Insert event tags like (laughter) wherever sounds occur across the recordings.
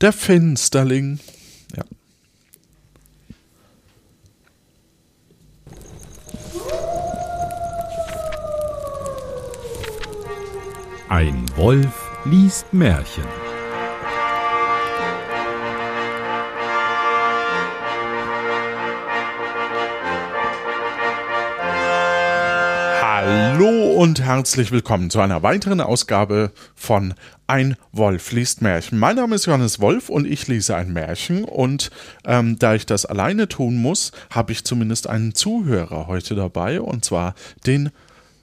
Der Fensterling. Ja. Ein Wolf liest Märchen. Hallo und herzlich willkommen zu einer weiteren Ausgabe von Ein Wolf liest Märchen. Mein Name ist Johannes Wolf und ich lese ein Märchen und ähm, da ich das alleine tun muss, habe ich zumindest einen Zuhörer heute dabei und zwar den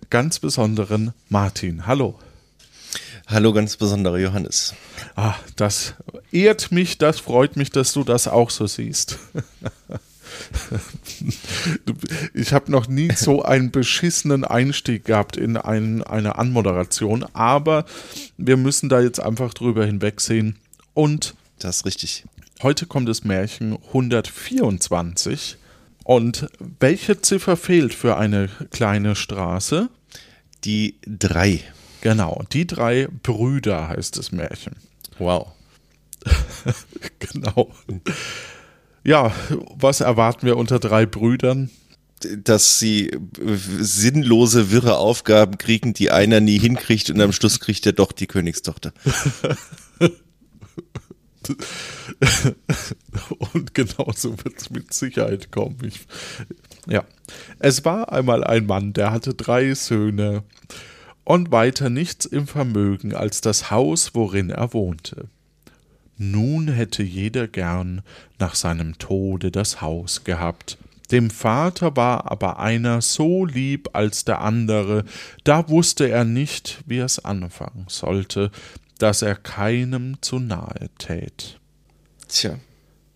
ganz besonderen Martin. Hallo. Hallo, ganz besonderer Johannes. Ah, das ehrt mich, das freut mich, dass du das auch so siehst. (laughs) Ich habe noch nie so einen beschissenen Einstieg gehabt in ein, eine Anmoderation, aber wir müssen da jetzt einfach drüber hinwegsehen. Und das ist richtig. Heute kommt das Märchen 124. Und welche Ziffer fehlt für eine kleine Straße? Die drei. Genau, die drei Brüder heißt das Märchen. Wow. (laughs) genau. Ja, was erwarten wir unter drei Brüdern? Dass sie sinnlose, wirre Aufgaben kriegen, die einer nie hinkriegt und am Schluss kriegt er doch die Königstochter. (laughs) und genauso wird es mit Sicherheit kommen. Ich, ja. Es war einmal ein Mann, der hatte drei Söhne und weiter nichts im Vermögen als das Haus, worin er wohnte. Nun hätte jeder gern nach seinem Tode das Haus gehabt. Dem Vater war aber einer so lieb als der andere, da wusste er nicht, wie es anfangen sollte, dass er keinem zu nahe tät. Tja.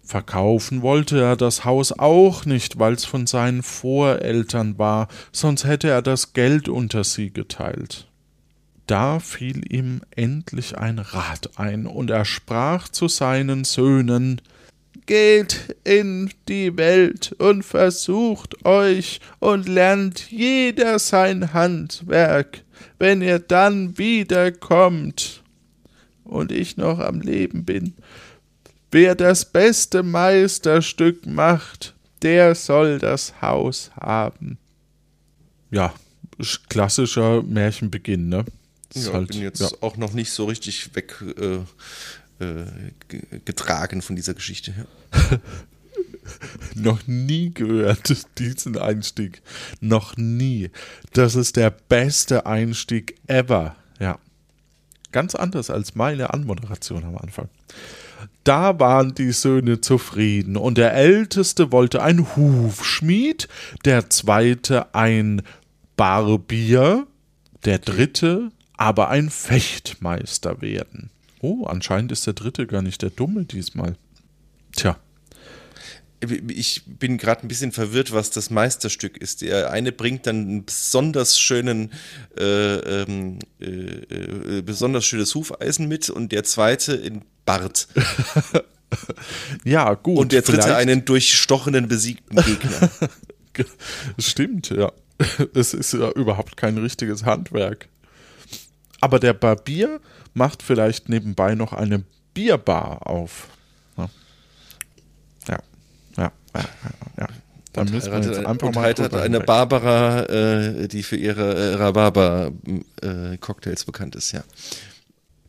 Verkaufen wollte er das Haus auch nicht, weil's von seinen Voreltern war, sonst hätte er das Geld unter sie geteilt da fiel ihm endlich ein Rat ein, und er sprach zu seinen Söhnen Geht in die Welt und versucht euch und lernt jeder sein Handwerk, wenn ihr dann wiederkommt und ich noch am Leben bin. Wer das beste Meisterstück macht, der soll das Haus haben. Ja, klassischer Märchenbeginn, ne? Ja, halt, bin jetzt ja. auch noch nicht so richtig weg äh, äh, getragen von dieser Geschichte. Ja. (laughs) noch nie gehört, (laughs) diesen Einstieg. Noch nie. Das ist der beste Einstieg ever. Ja. Ganz anders als meine Anmoderation am Anfang. Da waren die Söhne zufrieden, und der Älteste wollte ein Hufschmied, der zweite ein Barbier, der dritte aber ein Fechtmeister werden. Oh, anscheinend ist der dritte gar nicht der Dumme diesmal. Tja. Ich bin gerade ein bisschen verwirrt, was das Meisterstück ist. Der eine bringt dann einen besonders schönen, äh, ähm, äh, äh, besonders schönes Hufeisen mit und der zweite in Bart. (laughs) ja, gut. Und der dritte vielleicht. einen durchstochenen, besiegten Gegner. (laughs) Stimmt, ja. Es ist ja überhaupt kein richtiges Handwerk. Aber der Barbier macht vielleicht nebenbei noch eine Bierbar auf. Ja, ja, ja, ja. ja. Da müssen wir jetzt einfach und mal hat eine Barbara, äh, die für ihre äh, Rhabarber-Cocktails äh, bekannt ist, ja.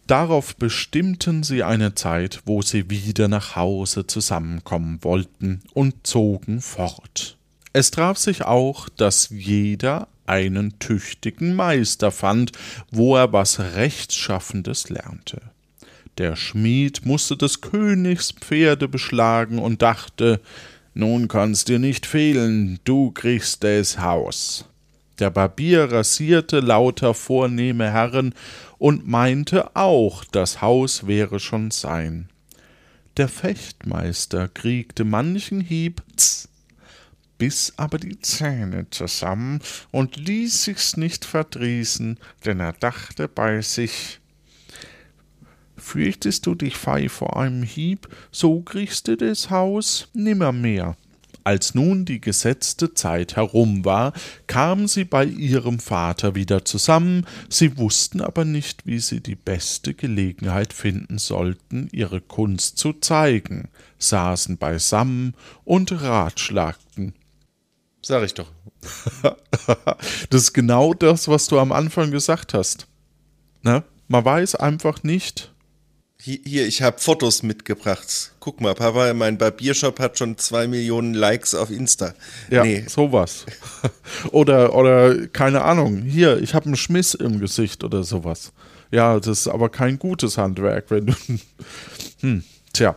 Darauf bestimmten sie eine Zeit, wo sie wieder nach Hause zusammenkommen wollten und zogen fort. Es traf sich auch, dass jeder einen tüchtigen Meister fand, wo er was Rechtschaffendes lernte. Der Schmied musste des Königs Pferde beschlagen und dachte, nun kann's dir nicht fehlen, du kriegst des Haus. Der Barbier rasierte lauter vornehme Herren und meinte auch, das Haus wäre schon sein. Der Fechtmeister kriegte manchen Hieb, tz, biss aber die Zähne zusammen und ließ sich's nicht verdrießen, denn er dachte bei sich, Fürchtest du dich fei vor einem Hieb, so kriegst du das Haus nimmermehr. Als nun die gesetzte Zeit herum war, kamen sie bei ihrem Vater wieder zusammen, sie wussten aber nicht, wie sie die beste Gelegenheit finden sollten, ihre Kunst zu zeigen, saßen beisammen und ratschlagten. Sag ich doch. (laughs) das ist genau das, was du am Anfang gesagt hast. Ne? Man weiß einfach nicht, hier, ich habe Fotos mitgebracht. Guck mal, Papa, mein Barbiershop hat schon zwei Millionen Likes auf Insta. Ja, nee. sowas. (laughs) oder, oder, keine Ahnung, hier, ich habe einen Schmiss im Gesicht oder sowas. Ja, das ist aber kein gutes Handwerk, wenn du. (laughs) hm, tja.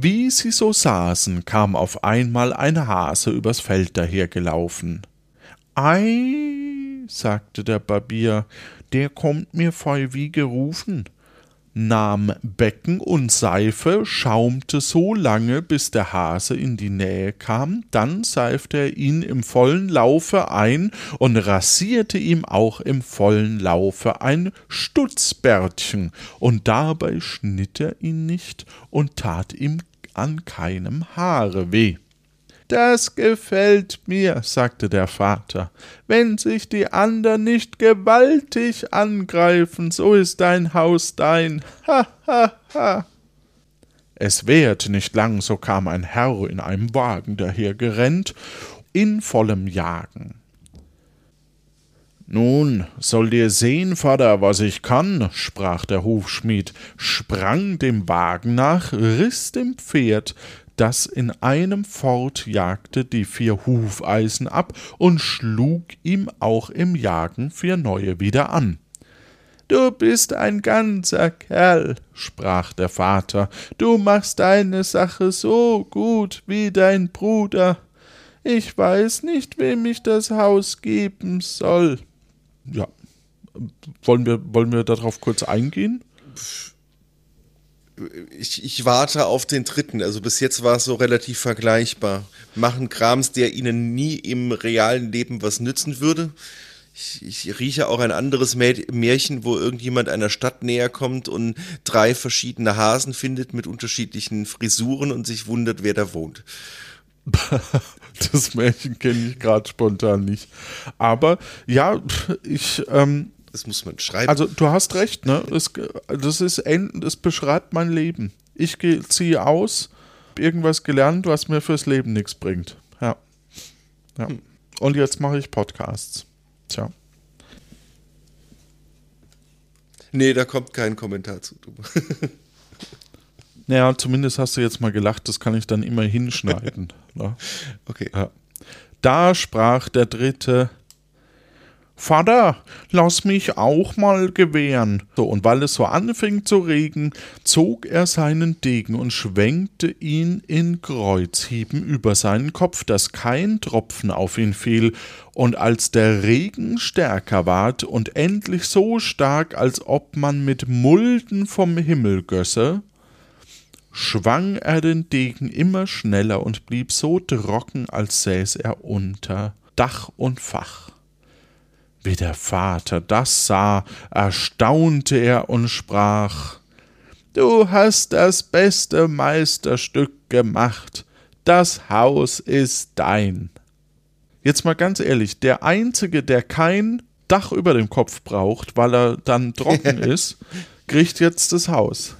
Wie sie so saßen, kam auf einmal ein Hase übers Feld dahergelaufen. Ei, sagte der Barbier, der kommt mir voll wie gerufen. Nahm Becken und Seife, schaumte so lange, bis der Hase in die Nähe kam, dann seifte er ihn im vollen Laufe ein und rasierte ihm auch im vollen Laufe ein Stutzbärtchen, und dabei schnitt er ihn nicht und tat ihm an keinem Haare weh. Das gefällt mir, sagte der Vater. Wenn sich die andern nicht gewaltig angreifen, so ist dein Haus dein. Ha, ha, ha. Es währte nicht lang, so kam ein Herr in einem Wagen dahergerennt, in vollem Jagen. Nun, soll dir sehen, Vater, was ich kann, sprach der Hufschmied, sprang dem Wagen nach, riß dem Pferd, das in einem fort jagte die vier Hufeisen ab und schlug ihm auch im Jagen vier neue wieder an. Du bist ein ganzer Kerl, sprach der Vater, du machst deine Sache so gut wie dein Bruder. Ich weiß nicht, wem ich das Haus geben soll. Ja. Wollen wir, wollen wir darauf kurz eingehen? ich, ich warte auf den dritten. Also bis jetzt war es so relativ vergleichbar. Machen Krams, der ihnen nie im realen Leben was nützen würde. Ich, ich rieche auch ein anderes Märchen, wo irgendjemand einer Stadt näher kommt und drei verschiedene Hasen findet mit unterschiedlichen Frisuren und sich wundert, wer da wohnt. (laughs) Das Märchen kenne ich gerade spontan nicht. Aber ja, ich, ähm, das muss man schreiben. Also du hast recht, ne? Es, das ist das beschreibt mein Leben. Ich ziehe aus, irgendwas gelernt, was mir fürs Leben nichts bringt. Ja. ja. Hm. Und jetzt mache ich Podcasts. Tja. Nee, da kommt kein Kommentar zu. (laughs) naja, zumindest hast du jetzt mal gelacht, das kann ich dann immer hinschneiden. (laughs) ne? Okay. Ja. Da sprach der Dritte, Vater, lass mich auch mal gewähren. So, und weil es so anfing zu regen, zog er seinen Degen und schwenkte ihn in Kreuzhieben über seinen Kopf, dass kein Tropfen auf ihn fiel, und als der Regen stärker ward und endlich so stark, als ob man mit Mulden vom Himmel gösse, schwang er den Degen immer schneller und blieb so trocken, als säß er unter Dach und Fach. Wie der Vater das sah, erstaunte er und sprach Du hast das beste Meisterstück gemacht, das Haus ist dein. Jetzt mal ganz ehrlich, der Einzige, der kein Dach über dem Kopf braucht, weil er dann trocken (laughs) ist, kriegt jetzt das Haus.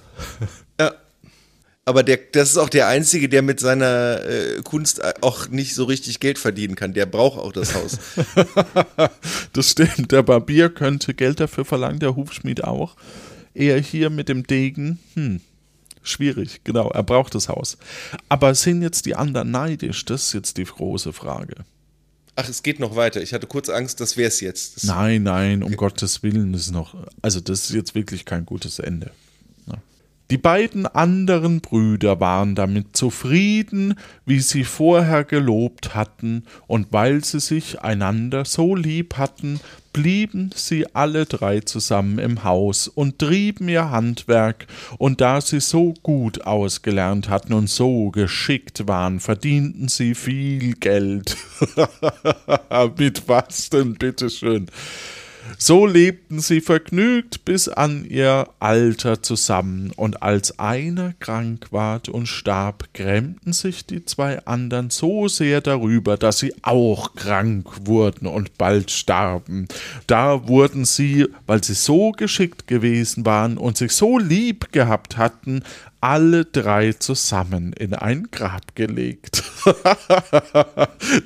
Aber der, das ist auch der Einzige, der mit seiner äh, Kunst auch nicht so richtig Geld verdienen kann. Der braucht auch das Haus. (laughs) das stimmt. Der Barbier könnte Geld dafür verlangen, der Hufschmied auch. Er hier mit dem Degen, hm, schwierig, genau, er braucht das Haus. Aber sind jetzt die anderen neidisch? Das ist jetzt die große Frage. Ach, es geht noch weiter. Ich hatte kurz Angst, das wäre es jetzt. Das nein, nein, um okay. Gottes Willen ist noch. Also, das ist jetzt wirklich kein gutes Ende. Die beiden anderen Brüder waren damit zufrieden, wie sie vorher gelobt hatten, und weil sie sich einander so lieb hatten, blieben sie alle drei zusammen im Haus und trieben ihr Handwerk, und da sie so gut ausgelernt hatten und so geschickt waren, verdienten sie viel Geld. (laughs) Mit was denn, bitteschön? So lebten sie vergnügt bis an ihr Alter zusammen, und als einer krank ward und starb, grämten sich die zwei andern so sehr darüber, dass sie auch krank wurden und bald starben. Da wurden sie, weil sie so geschickt gewesen waren und sich so lieb gehabt hatten, alle drei zusammen in ein Grab gelegt. (laughs)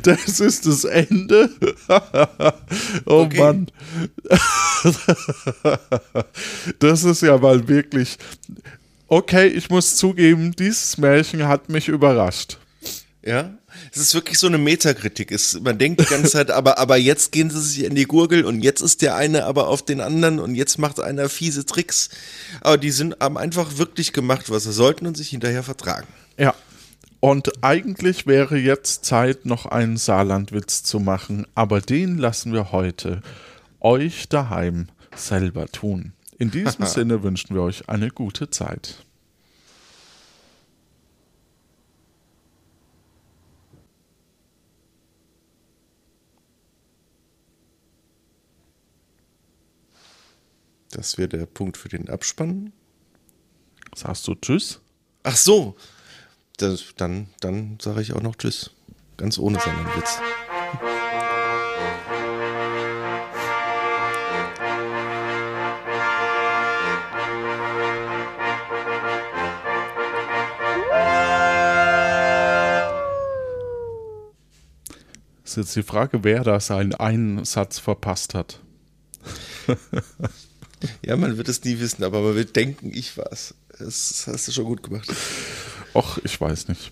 das ist das Ende. (laughs) oh okay. Mann. das ist ja mal wirklich. Okay, ich muss zugeben, dieses Märchen hat mich überrascht. Ja, es ist wirklich so eine Metakritik. Es, man denkt die ganze Zeit, aber, aber jetzt gehen sie sich in die Gurgel und jetzt ist der eine aber auf den anderen und jetzt macht einer fiese Tricks. Aber die sind, haben einfach wirklich gemacht, was sie sollten und sich hinterher vertragen. Ja. Und eigentlich wäre jetzt Zeit, noch einen Saarlandwitz zu machen, aber den lassen wir heute euch daheim selber tun. In diesem (laughs) Sinne wünschen wir euch eine gute Zeit. Das wäre der Punkt für den Abspann. Sagst du Tschüss? Ach so. Das, dann dann sage ich auch noch Tschüss. Ganz ohne seinen Witz. ist jetzt die Frage, wer da seinen einen Satz verpasst hat. (laughs) (laughs) Ja, man wird es nie wissen, aber man wird denken, ich war's. Das hast du schon gut gemacht. Och, ich weiß nicht.